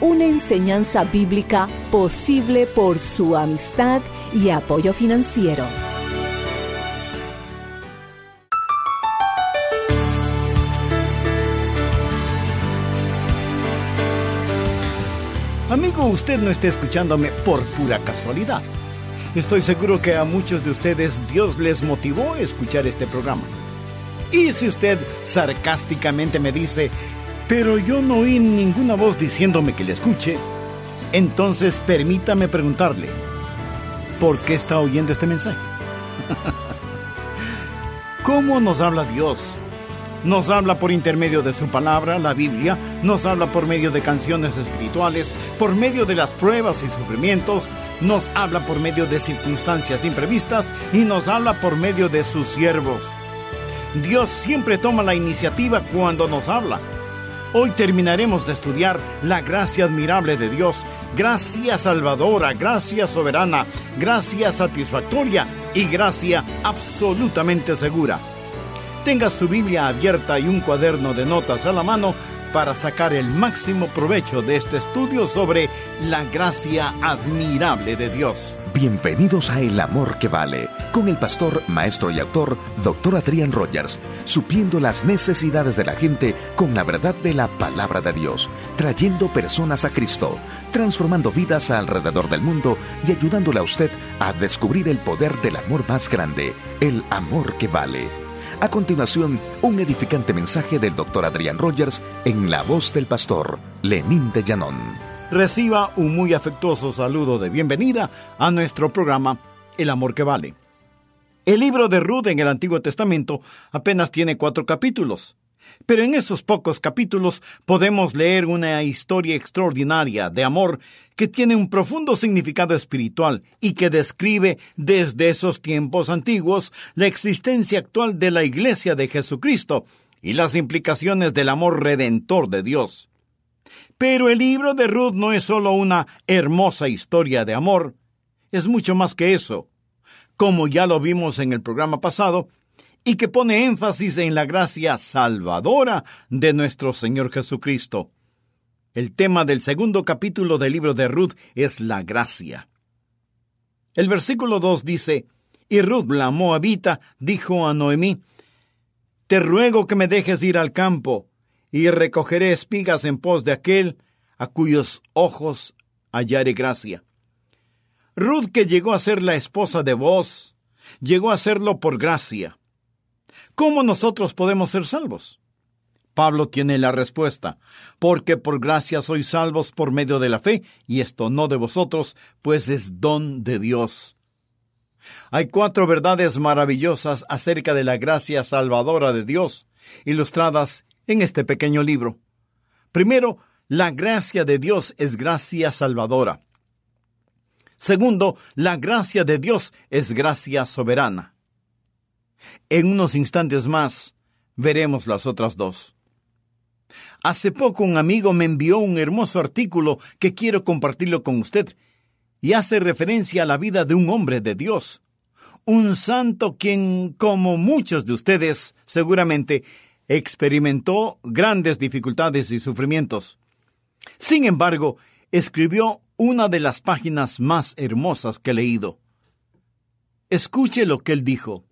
una enseñanza bíblica posible por su amistad y apoyo financiero. Amigo, usted no está escuchándome por pura casualidad. Estoy seguro que a muchos de ustedes Dios les motivó a escuchar este programa. Y si usted sarcásticamente me dice, pero yo no oí ninguna voz diciéndome que le escuche, entonces permítame preguntarle, ¿por qué está oyendo este mensaje? ¿Cómo nos habla Dios? Nos habla por intermedio de su palabra, la Biblia, nos habla por medio de canciones espirituales, por medio de las pruebas y sufrimientos, nos habla por medio de circunstancias imprevistas y nos habla por medio de sus siervos. Dios siempre toma la iniciativa cuando nos habla Hoy terminaremos de estudiar la gracia admirable de Dios, gracia salvadora, gracia soberana, gracia satisfactoria y gracia absolutamente segura. Tenga su Biblia abierta y un cuaderno de notas a la mano para sacar el máximo provecho de este estudio sobre la gracia admirable de Dios. Bienvenidos a El Amor que Vale, con el pastor, maestro y autor, Dr. Adrián Rogers, supliendo las necesidades de la gente con la verdad de la palabra de Dios, trayendo personas a Cristo, transformando vidas alrededor del mundo y ayudándole a usted a descubrir el poder del amor más grande, el amor que vale. A continuación, un edificante mensaje del Dr. Adrián Rogers en la voz del pastor Lenín de Llanón. Reciba un muy afectuoso saludo de bienvenida a nuestro programa El Amor que Vale. El libro de Ruth en el Antiguo Testamento apenas tiene cuatro capítulos. Pero en esos pocos capítulos podemos leer una historia extraordinaria de amor que tiene un profundo significado espiritual y que describe desde esos tiempos antiguos la existencia actual de la Iglesia de Jesucristo y las implicaciones del amor redentor de Dios. Pero el libro de Ruth no es solo una hermosa historia de amor, es mucho más que eso. Como ya lo vimos en el programa pasado, y que pone énfasis en la gracia salvadora de nuestro Señor Jesucristo. El tema del segundo capítulo del libro de Ruth es la gracia. El versículo 2 dice, Y Ruth la Moabita dijo a Noemí, Te ruego que me dejes ir al campo, y recogeré espigas en pos de aquel a cuyos ojos hallaré gracia. Ruth, que llegó a ser la esposa de vos, llegó a serlo por gracia. ¿Cómo nosotros podemos ser salvos? Pablo tiene la respuesta, porque por gracia sois salvos por medio de la fe, y esto no de vosotros, pues es don de Dios. Hay cuatro verdades maravillosas acerca de la gracia salvadora de Dios, ilustradas en este pequeño libro. Primero, la gracia de Dios es gracia salvadora. Segundo, la gracia de Dios es gracia soberana. En unos instantes más veremos las otras dos. Hace poco un amigo me envió un hermoso artículo que quiero compartirlo con usted y hace referencia a la vida de un hombre de Dios, un santo quien, como muchos de ustedes, seguramente experimentó grandes dificultades y sufrimientos. Sin embargo, escribió una de las páginas más hermosas que he leído. Escuche lo que él dijo.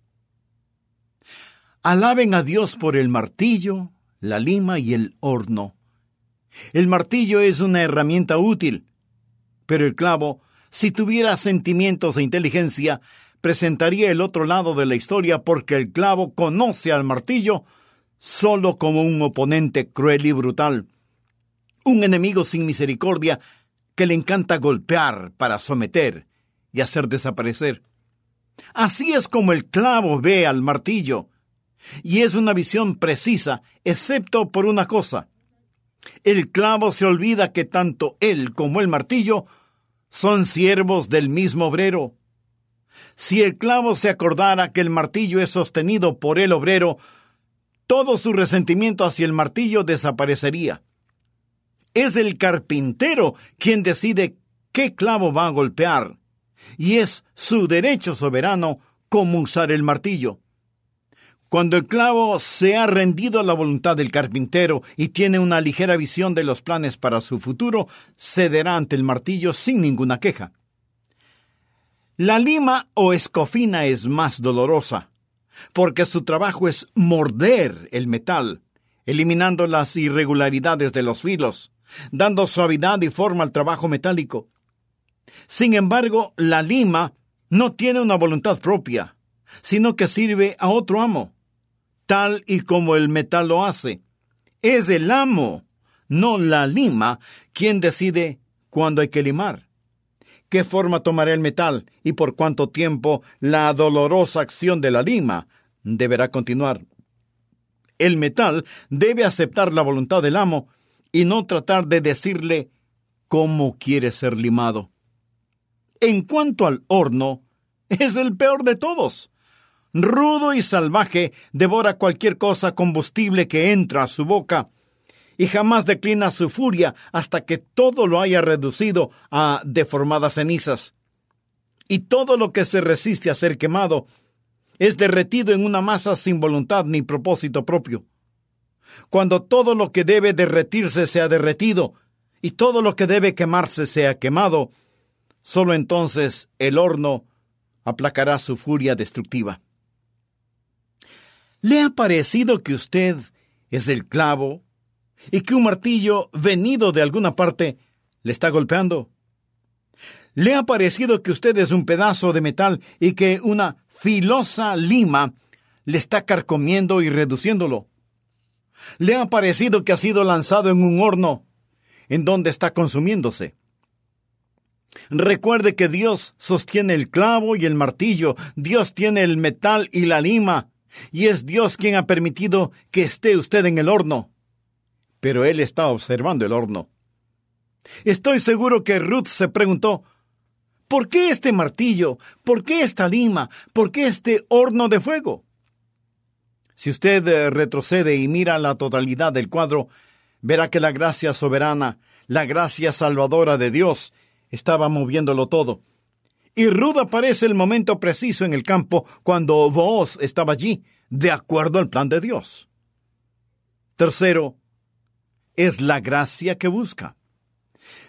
Alaben a Dios por el martillo, la lima y el horno. El martillo es una herramienta útil, pero el clavo, si tuviera sentimientos e inteligencia, presentaría el otro lado de la historia porque el clavo conoce al martillo solo como un oponente cruel y brutal, un enemigo sin misericordia que le encanta golpear para someter y hacer desaparecer. Así es como el clavo ve al martillo, y es una visión precisa, excepto por una cosa. El clavo se olvida que tanto él como el martillo son siervos del mismo obrero. Si el clavo se acordara que el martillo es sostenido por el obrero, todo su resentimiento hacia el martillo desaparecería. Es el carpintero quien decide qué clavo va a golpear, y es su derecho soberano cómo usar el martillo. Cuando el clavo se ha rendido a la voluntad del carpintero y tiene una ligera visión de los planes para su futuro, cederá ante el martillo sin ninguna queja. La lima o escofina es más dolorosa, porque su trabajo es morder el metal, eliminando las irregularidades de los filos, dando suavidad y forma al trabajo metálico. Sin embargo, la lima no tiene una voluntad propia, sino que sirve a otro amo, tal y como el metal lo hace. Es el amo, no la lima, quien decide cuándo hay que limar qué forma tomará el metal y por cuánto tiempo la dolorosa acción de la lima deberá continuar. El metal debe aceptar la voluntad del amo y no tratar de decirle cómo quiere ser limado. En cuanto al horno, es el peor de todos. Rudo y salvaje, devora cualquier cosa combustible que entra a su boca y jamás declina su furia hasta que todo lo haya reducido a deformadas cenizas. Y todo lo que se resiste a ser quemado es derretido en una masa sin voluntad ni propósito propio. Cuando todo lo que debe derretirse sea derretido y todo lo que debe quemarse sea quemado, solo entonces el horno aplacará su furia destructiva. ¿Le ha parecido que usted es el clavo y que un martillo venido de alguna parte le está golpeando. ¿Le ha parecido que usted es un pedazo de metal y que una filosa lima le está carcomiendo y reduciéndolo? ¿Le ha parecido que ha sido lanzado en un horno en donde está consumiéndose? Recuerde que Dios sostiene el clavo y el martillo, Dios tiene el metal y la lima, y es Dios quien ha permitido que esté usted en el horno pero él está observando el horno. Estoy seguro que Ruth se preguntó, ¿por qué este martillo? ¿Por qué esta lima? ¿Por qué este horno de fuego? Si usted eh, retrocede y mira la totalidad del cuadro, verá que la gracia soberana, la gracia salvadora de Dios, estaba moviéndolo todo. Y Ruth aparece el momento preciso en el campo cuando Booz estaba allí, de acuerdo al plan de Dios. Tercero, es la gracia que busca.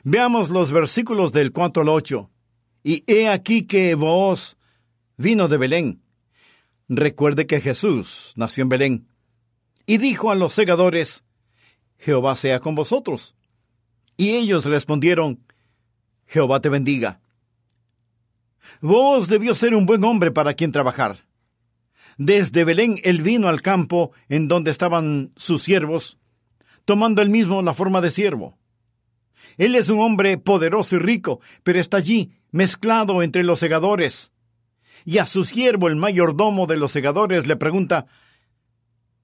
Veamos los versículos del 4 al 8. Y he aquí que vos vino de Belén. Recuerde que Jesús nació en Belén. Y dijo a los segadores, Jehová sea con vosotros. Y ellos respondieron, Jehová te bendiga. Vos debió ser un buen hombre para quien trabajar. Desde Belén él vino al campo en donde estaban sus siervos tomando él mismo la forma de siervo. Él es un hombre poderoso y rico, pero está allí, mezclado entre los segadores. Y a su siervo, el mayordomo de los segadores, le pregunta,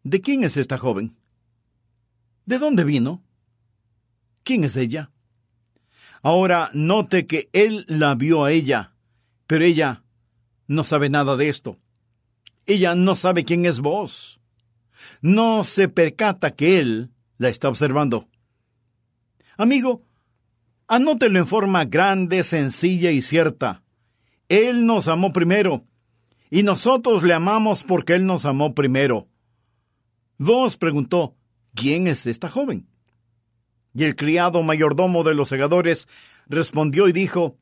¿De quién es esta joven? ¿De dónde vino? ¿Quién es ella? Ahora note que él la vio a ella, pero ella no sabe nada de esto. Ella no sabe quién es vos. No se percata que él la está observando. Amigo, anótelo en forma grande, sencilla y cierta. Él nos amó primero, y nosotros le amamos porque Él nos amó primero. Vos preguntó, ¿quién es esta joven? Y el criado mayordomo de los segadores respondió y dijo,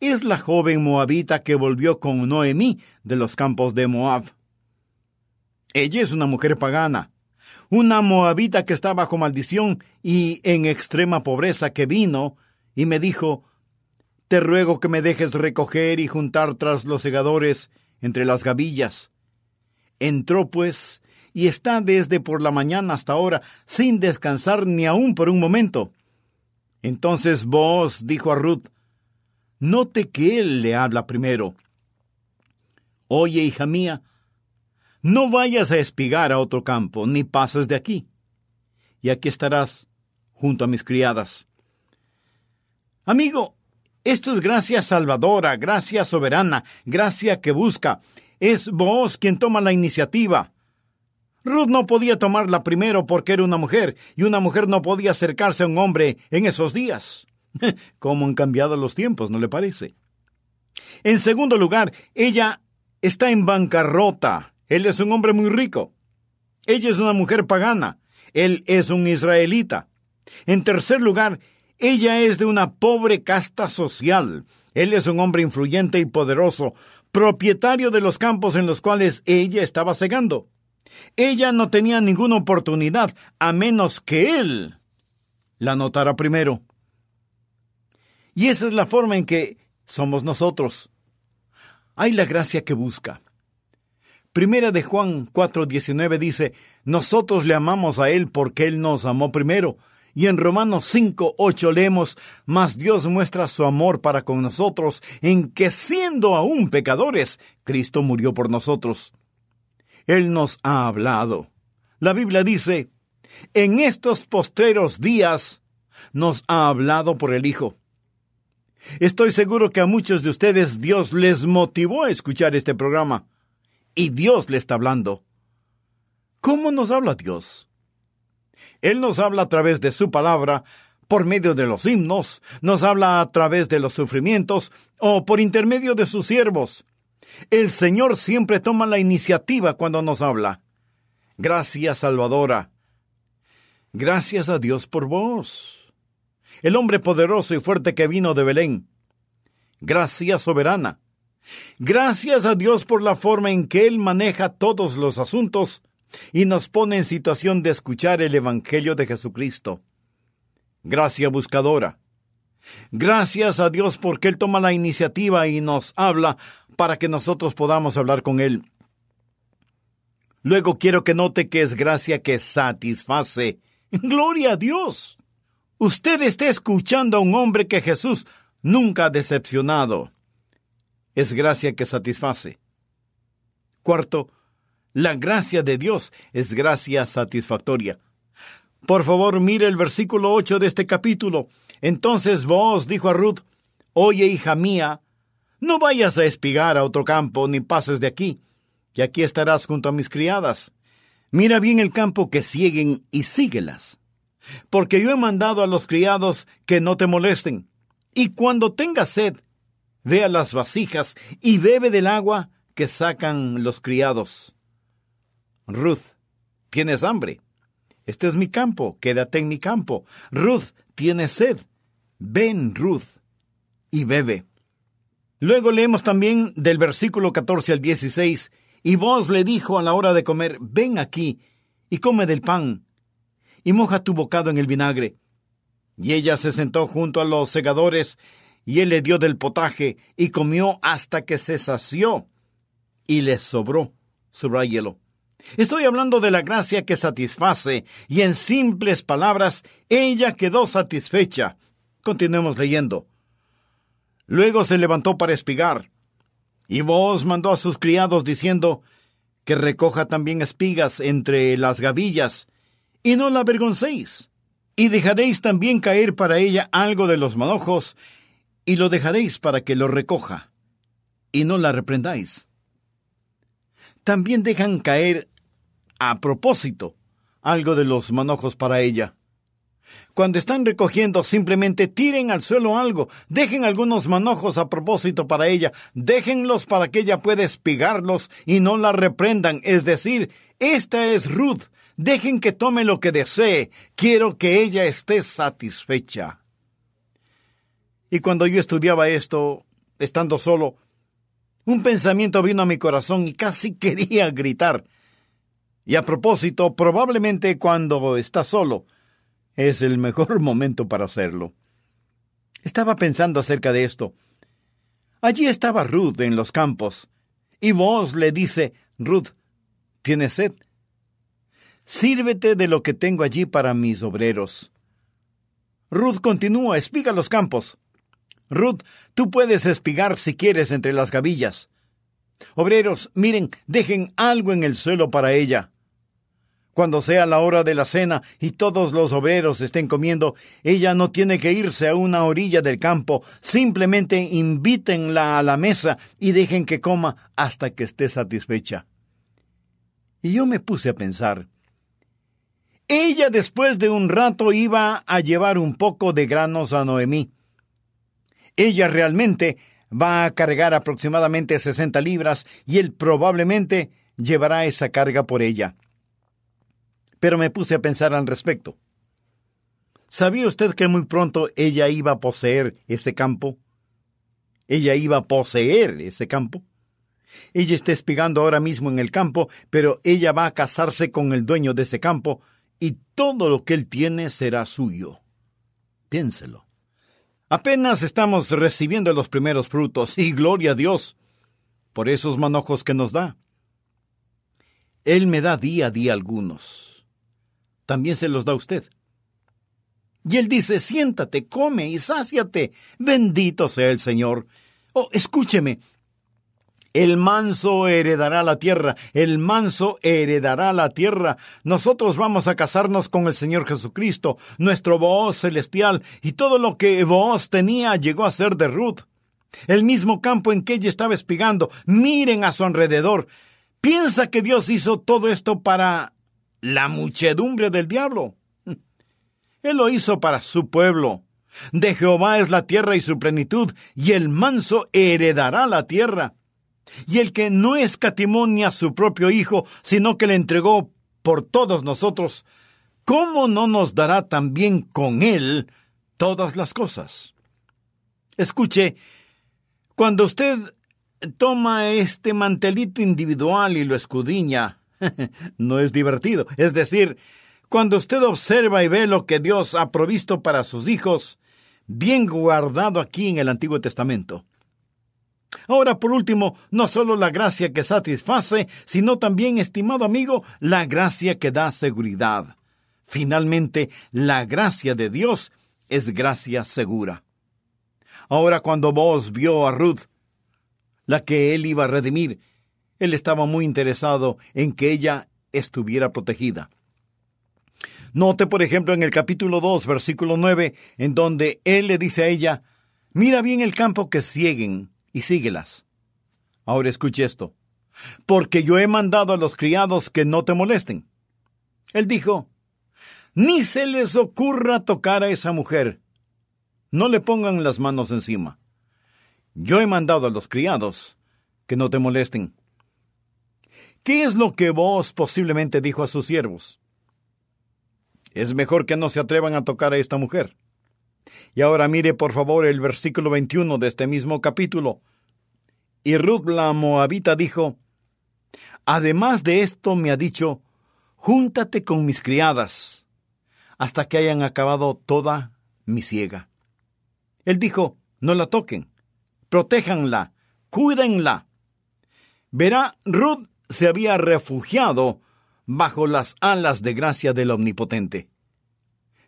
es la joven moabita que volvió con Noemí de los campos de Moab. Ella es una mujer pagana, una moabita que está bajo maldición y en extrema pobreza que vino y me dijo, Te ruego que me dejes recoger y juntar tras los segadores entre las gavillas. Entró, pues, y está desde por la mañana hasta ahora, sin descansar ni aún por un momento. Entonces vos dijo a Ruth, note que él le habla primero. Oye, hija mía, no vayas a espigar a otro campo, ni pases de aquí. Y aquí estarás junto a mis criadas. Amigo, esto es gracia salvadora, gracia soberana, gracia que busca. Es vos quien toma la iniciativa. Ruth no podía tomarla primero porque era una mujer, y una mujer no podía acercarse a un hombre en esos días. ¿Cómo han cambiado los tiempos, no le parece? En segundo lugar, ella está en bancarrota. Él es un hombre muy rico. Ella es una mujer pagana. Él es un israelita. En tercer lugar, ella es de una pobre casta social. Él es un hombre influyente y poderoso, propietario de los campos en los cuales ella estaba cegando. Ella no tenía ninguna oportunidad a menos que él la notara primero. Y esa es la forma en que somos nosotros. Hay la gracia que busca. Primera de Juan 4:19 dice, nosotros le amamos a Él porque Él nos amó primero. Y en Romanos 5:8 leemos, mas Dios muestra su amor para con nosotros en que siendo aún pecadores, Cristo murió por nosotros. Él nos ha hablado. La Biblia dice, en estos postreros días nos ha hablado por el Hijo. Estoy seguro que a muchos de ustedes Dios les motivó a escuchar este programa. Y Dios le está hablando. ¿Cómo nos habla Dios? Él nos habla a través de su palabra, por medio de los himnos, nos habla a través de los sufrimientos o por intermedio de sus siervos. El Señor siempre toma la iniciativa cuando nos habla. Gracias, Salvadora. Gracias a Dios por vos el hombre poderoso y fuerte que vino de Belén. Gracias, soberana. Gracias a Dios por la forma en que Él maneja todos los asuntos y nos pone en situación de escuchar el Evangelio de Jesucristo. Gracias, buscadora. Gracias a Dios porque Él toma la iniciativa y nos habla para que nosotros podamos hablar con Él. Luego quiero que note que es gracia que satisface. Gloria a Dios. Usted está escuchando a un hombre que Jesús nunca ha decepcionado. Es gracia que satisface. Cuarto, la gracia de Dios es gracia satisfactoria. Por favor, mire el versículo ocho de este capítulo. Entonces vos, dijo a Ruth, Oye, hija mía, no vayas a espigar a otro campo, ni pases de aquí, que aquí estarás junto a mis criadas. Mira bien el campo que siguen y síguelas porque yo he mandado a los criados que no te molesten. Y cuando tengas sed, ve a las vasijas y bebe del agua que sacan los criados. Ruth, tienes hambre. Este es mi campo, quédate en mi campo. Ruth, tienes sed. Ven, Ruth, y bebe. Luego leemos también del versículo 14 al 16, y vos le dijo a la hora de comer, ven aquí y come del pan y moja tu bocado en el vinagre. Y ella se sentó junto a los segadores, y él le dio del potaje, y comió hasta que se sació, y le sobró. hielo. Estoy hablando de la gracia que satisface, y en simples palabras, ella quedó satisfecha. Continuemos leyendo. Luego se levantó para espigar, y vos mandó a sus criados diciendo que recoja también espigas entre las gavillas, y no la avergoncéis. Y dejaréis también caer para ella algo de los manojos, y lo dejaréis para que lo recoja, y no la reprendáis. También dejan caer a propósito algo de los manojos para ella. Cuando están recogiendo, simplemente tiren al suelo algo, dejen algunos manojos a propósito para ella, déjenlos para que ella pueda espigarlos y no la reprendan. Es decir, esta es Ruth, Dejen que tome lo que desee. Quiero que ella esté satisfecha. Y cuando yo estudiaba esto, estando solo, un pensamiento vino a mi corazón y casi quería gritar. Y a propósito, probablemente cuando está solo, es el mejor momento para hacerlo. Estaba pensando acerca de esto. Allí estaba Ruth en los campos, Y vos le dice, Ruth, ¿tienes sed? Sírvete de lo que tengo allí para mis obreros. Ruth continúa, espiga los campos. Ruth, tú puedes espigar si quieres entre las gavillas. Obreros, miren, dejen algo en el suelo para ella. Cuando sea la hora de la cena y todos los obreros estén comiendo, ella no tiene que irse a una orilla del campo, simplemente invítenla a la mesa y dejen que coma hasta que esté satisfecha. Y yo me puse a pensar, ella después de un rato iba a llevar un poco de granos a Noemí. Ella realmente va a cargar aproximadamente 60 libras y él probablemente llevará esa carga por ella. Pero me puse a pensar al respecto. ¿Sabía usted que muy pronto ella iba a poseer ese campo? Ella iba a poseer ese campo. Ella está espigando ahora mismo en el campo, pero ella va a casarse con el dueño de ese campo y todo lo que él tiene será suyo. Piénselo. Apenas estamos recibiendo los primeros frutos, y gloria a Dios por esos manojos que nos da. Él me da día a día algunos. También se los da usted. Y él dice, siéntate, come y sáciate. Bendito sea el Señor. Oh, escúcheme, el manso heredará la tierra, el manso heredará la tierra. Nosotros vamos a casarnos con el Señor Jesucristo, nuestro voz celestial, y todo lo que voz tenía llegó a ser de Ruth. El mismo campo en que ella estaba espigando. Miren a su alrededor. ¿Piensa que Dios hizo todo esto para la muchedumbre del diablo? Él lo hizo para su pueblo. De Jehová es la tierra y su plenitud, y el manso heredará la tierra. Y el que no escatimó ni a su propio Hijo, sino que le entregó por todos nosotros, ¿cómo no nos dará también con él todas las cosas? Escuche, cuando usted toma este mantelito individual y lo escudriña, no es divertido. Es decir, cuando usted observa y ve lo que Dios ha provisto para sus hijos, bien guardado aquí en el Antiguo Testamento, Ahora, por último, no solo la gracia que satisface, sino también, estimado amigo, la gracia que da seguridad. Finalmente, la gracia de Dios es gracia segura. Ahora, cuando vos vio a Ruth, la que él iba a redimir, él estaba muy interesado en que ella estuviera protegida. Note, por ejemplo, en el capítulo 2, versículo 9, en donde él le dice a ella, Mira bien el campo que cieguen, y síguelas. Ahora escuche esto. Porque yo he mandado a los criados que no te molesten. Él dijo, ni se les ocurra tocar a esa mujer. No le pongan las manos encima. Yo he mandado a los criados que no te molesten. ¿Qué es lo que vos posiblemente dijo a sus siervos? Es mejor que no se atrevan a tocar a esta mujer. Y ahora mire por favor el versículo 21 de este mismo capítulo. Y Ruth la Moabita dijo, Además de esto me ha dicho, Júntate con mis criadas, hasta que hayan acabado toda mi ciega. Él dijo, No la toquen, protéjanla, cuídenla. Verá, Ruth se había refugiado bajo las alas de gracia del Omnipotente.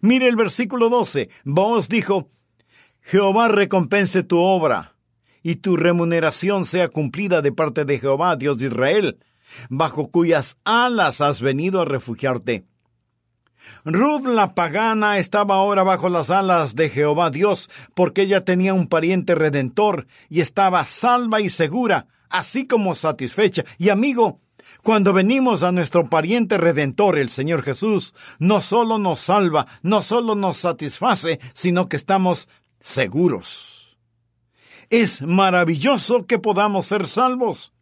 Mire el versículo 12. Vos dijo, Jehová recompense tu obra, y tu remuneración sea cumplida de parte de Jehová, Dios de Israel, bajo cuyas alas has venido a refugiarte. Ruth la pagana estaba ahora bajo las alas de Jehová Dios, porque ella tenía un pariente redentor y estaba salva y segura, así como satisfecha. Y amigo, cuando venimos a nuestro pariente redentor, el Señor Jesús, no solo nos salva, no solo nos satisface, sino que estamos seguros. Es maravilloso que podamos ser salvos,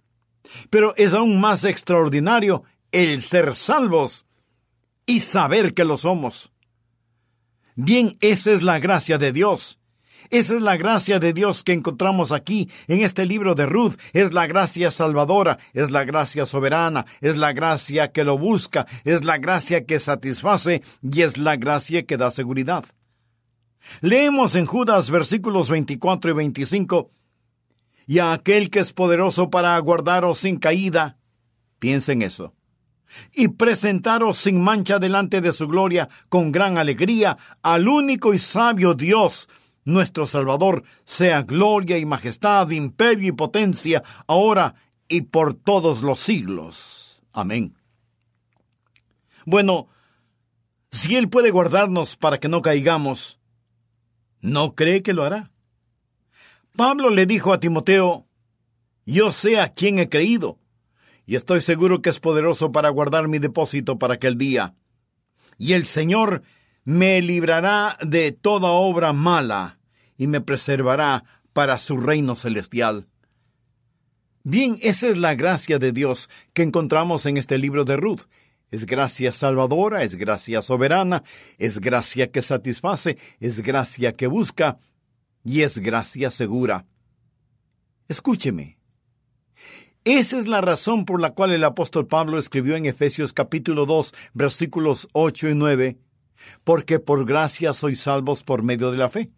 pero es aún más extraordinario el ser salvos y saber que lo somos. Bien, esa es la gracia de Dios. Esa es la gracia de Dios que encontramos aquí en este libro de Ruth. Es la gracia salvadora, es la gracia soberana, es la gracia que lo busca, es la gracia que satisface y es la gracia que da seguridad. Leemos en Judas versículos 24 y 25. y a aquel que es poderoso para guardaros sin caída, piensen eso, y presentaros sin mancha delante de su gloria con gran alegría al único y sabio Dios, nuestro Salvador, sea gloria y majestad, imperio y potencia, ahora y por todos los siglos. Amén. Bueno, si Él puede guardarnos para que no caigamos, ¿no cree que lo hará? Pablo le dijo a Timoteo, Yo sé a quién he creído, y estoy seguro que es poderoso para guardar mi depósito para aquel día. Y el Señor me librará de toda obra mala y me preservará para su reino celestial. Bien, esa es la gracia de Dios que encontramos en este libro de Ruth. Es gracia salvadora, es gracia soberana, es gracia que satisface, es gracia que busca y es gracia segura. Escúcheme. Esa es la razón por la cual el apóstol Pablo escribió en Efesios capítulo 2 versículos 8 y 9, porque por gracia sois salvos por medio de la fe.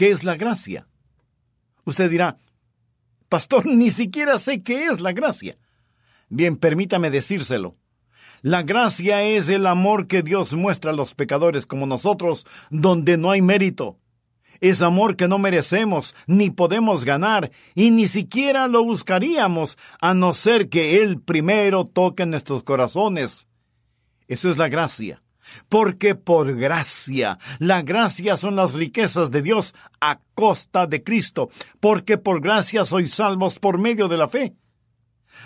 ¿Qué es la gracia? Usted dirá, Pastor, ni siquiera sé qué es la gracia. Bien, permítame decírselo. La gracia es el amor que Dios muestra a los pecadores como nosotros, donde no hay mérito. Es amor que no merecemos ni podemos ganar, y ni siquiera lo buscaríamos, a no ser que Él primero toque nuestros corazones. Eso es la gracia porque por gracia, la gracia son las riquezas de Dios a costa de Cristo, porque por gracia sois salvos por medio de la fe.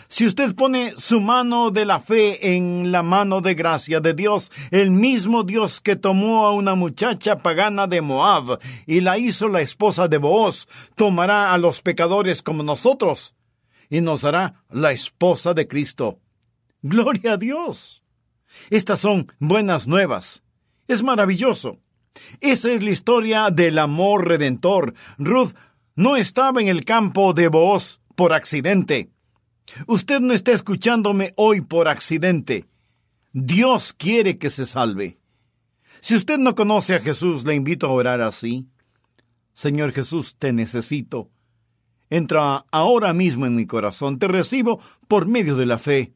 Si usted pone su mano de la fe en la mano de gracia de Dios, el mismo Dios que tomó a una muchacha pagana de Moab y la hizo la esposa de Booz, tomará a los pecadores como nosotros y nos hará la esposa de Cristo. Gloria a Dios. Estas son buenas nuevas. Es maravilloso. Esa es la historia del amor redentor. Ruth no estaba en el campo de Booz por accidente. Usted no está escuchándome hoy por accidente. Dios quiere que se salve. Si usted no conoce a Jesús, le invito a orar así. Señor Jesús, te necesito. Entra ahora mismo en mi corazón. Te recibo por medio de la fe.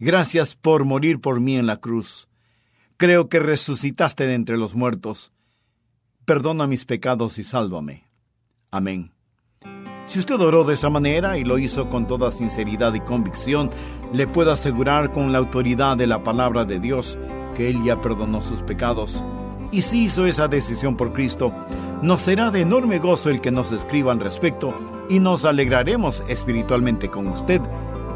Gracias por morir por mí en la cruz. Creo que resucitaste de entre los muertos. Perdona mis pecados y sálvame. Amén. Si usted oró de esa manera y lo hizo con toda sinceridad y convicción, le puedo asegurar con la autoridad de la palabra de Dios que Él ya perdonó sus pecados. Y si hizo esa decisión por Cristo, nos será de enorme gozo el que nos escriba al respecto y nos alegraremos espiritualmente con usted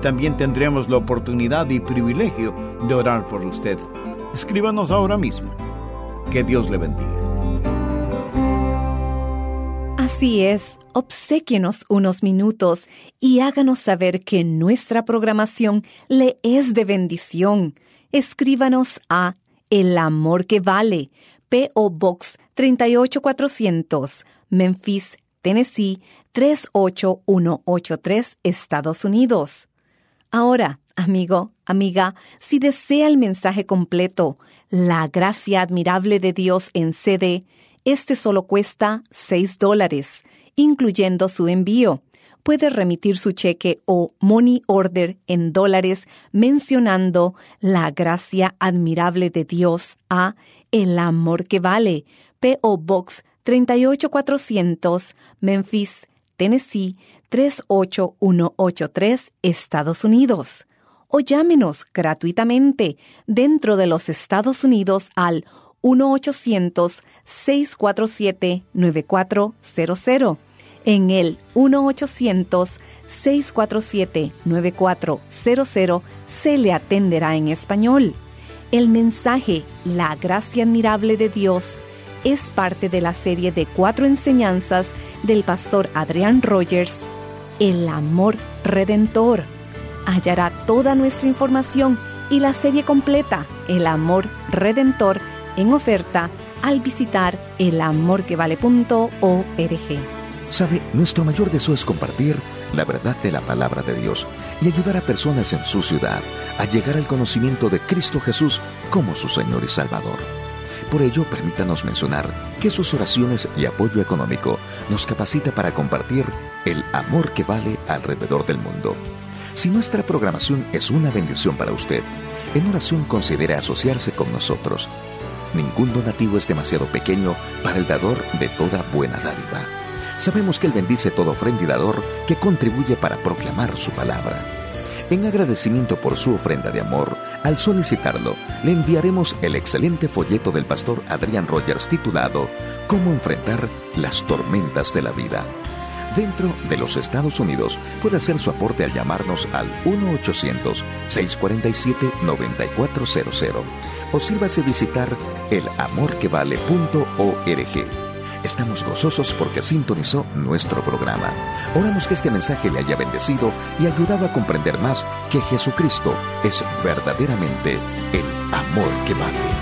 también tendremos la oportunidad y privilegio de orar por usted. Escríbanos ahora mismo. Que Dios le bendiga. Así es, obsequienos unos minutos y háganos saber que nuestra programación le es de bendición. Escríbanos a El Amor que Vale, P.O. Box 38400, Memphis, Tennessee 38183, Estados Unidos. Ahora, amigo, amiga, si desea el mensaje completo, la gracia admirable de Dios en CD, este solo cuesta 6 dólares, incluyendo su envío. Puede remitir su cheque o money order en dólares mencionando la gracia admirable de Dios a El amor que vale, P.O. Box 38400, Memphis, Tennessee 38183, Estados Unidos. O llámenos gratuitamente dentro de los Estados Unidos al 1-800-647-9400. En el 1-800-647-9400 se le atenderá en español. El mensaje La gracia admirable de Dios es parte de la serie de cuatro enseñanzas del pastor Adrián Rogers, El amor redentor. Hallará toda nuestra información y la serie completa, El amor redentor, en oferta al visitar elamorquevale.org. Sabe, nuestro mayor deseo es compartir la verdad de la palabra de Dios y ayudar a personas en su ciudad a llegar al conocimiento de Cristo Jesús como su Señor y Salvador. Por ello, permítanos mencionar que sus oraciones y apoyo económico nos capacita para compartir el amor que vale alrededor del mundo. Si nuestra programación es una bendición para usted, en oración considere asociarse con nosotros. Ningún donativo es demasiado pequeño para el dador de toda buena dádiva. Sabemos que Él bendice todo ofrenda y dador que contribuye para proclamar su palabra. En agradecimiento por su ofrenda de amor, al solicitarlo, le enviaremos el excelente folleto del pastor Adrián Rogers titulado Cómo enfrentar las tormentas de la vida. Dentro de los Estados Unidos puede hacer su aporte al llamarnos al 1-800-647-9400 o sírvase visitar elamorquevale.org. Estamos gozosos porque sintonizó nuestro programa. Oramos que este mensaje le haya bendecido y ayudado a comprender más que Jesucristo es verdaderamente el amor que vale.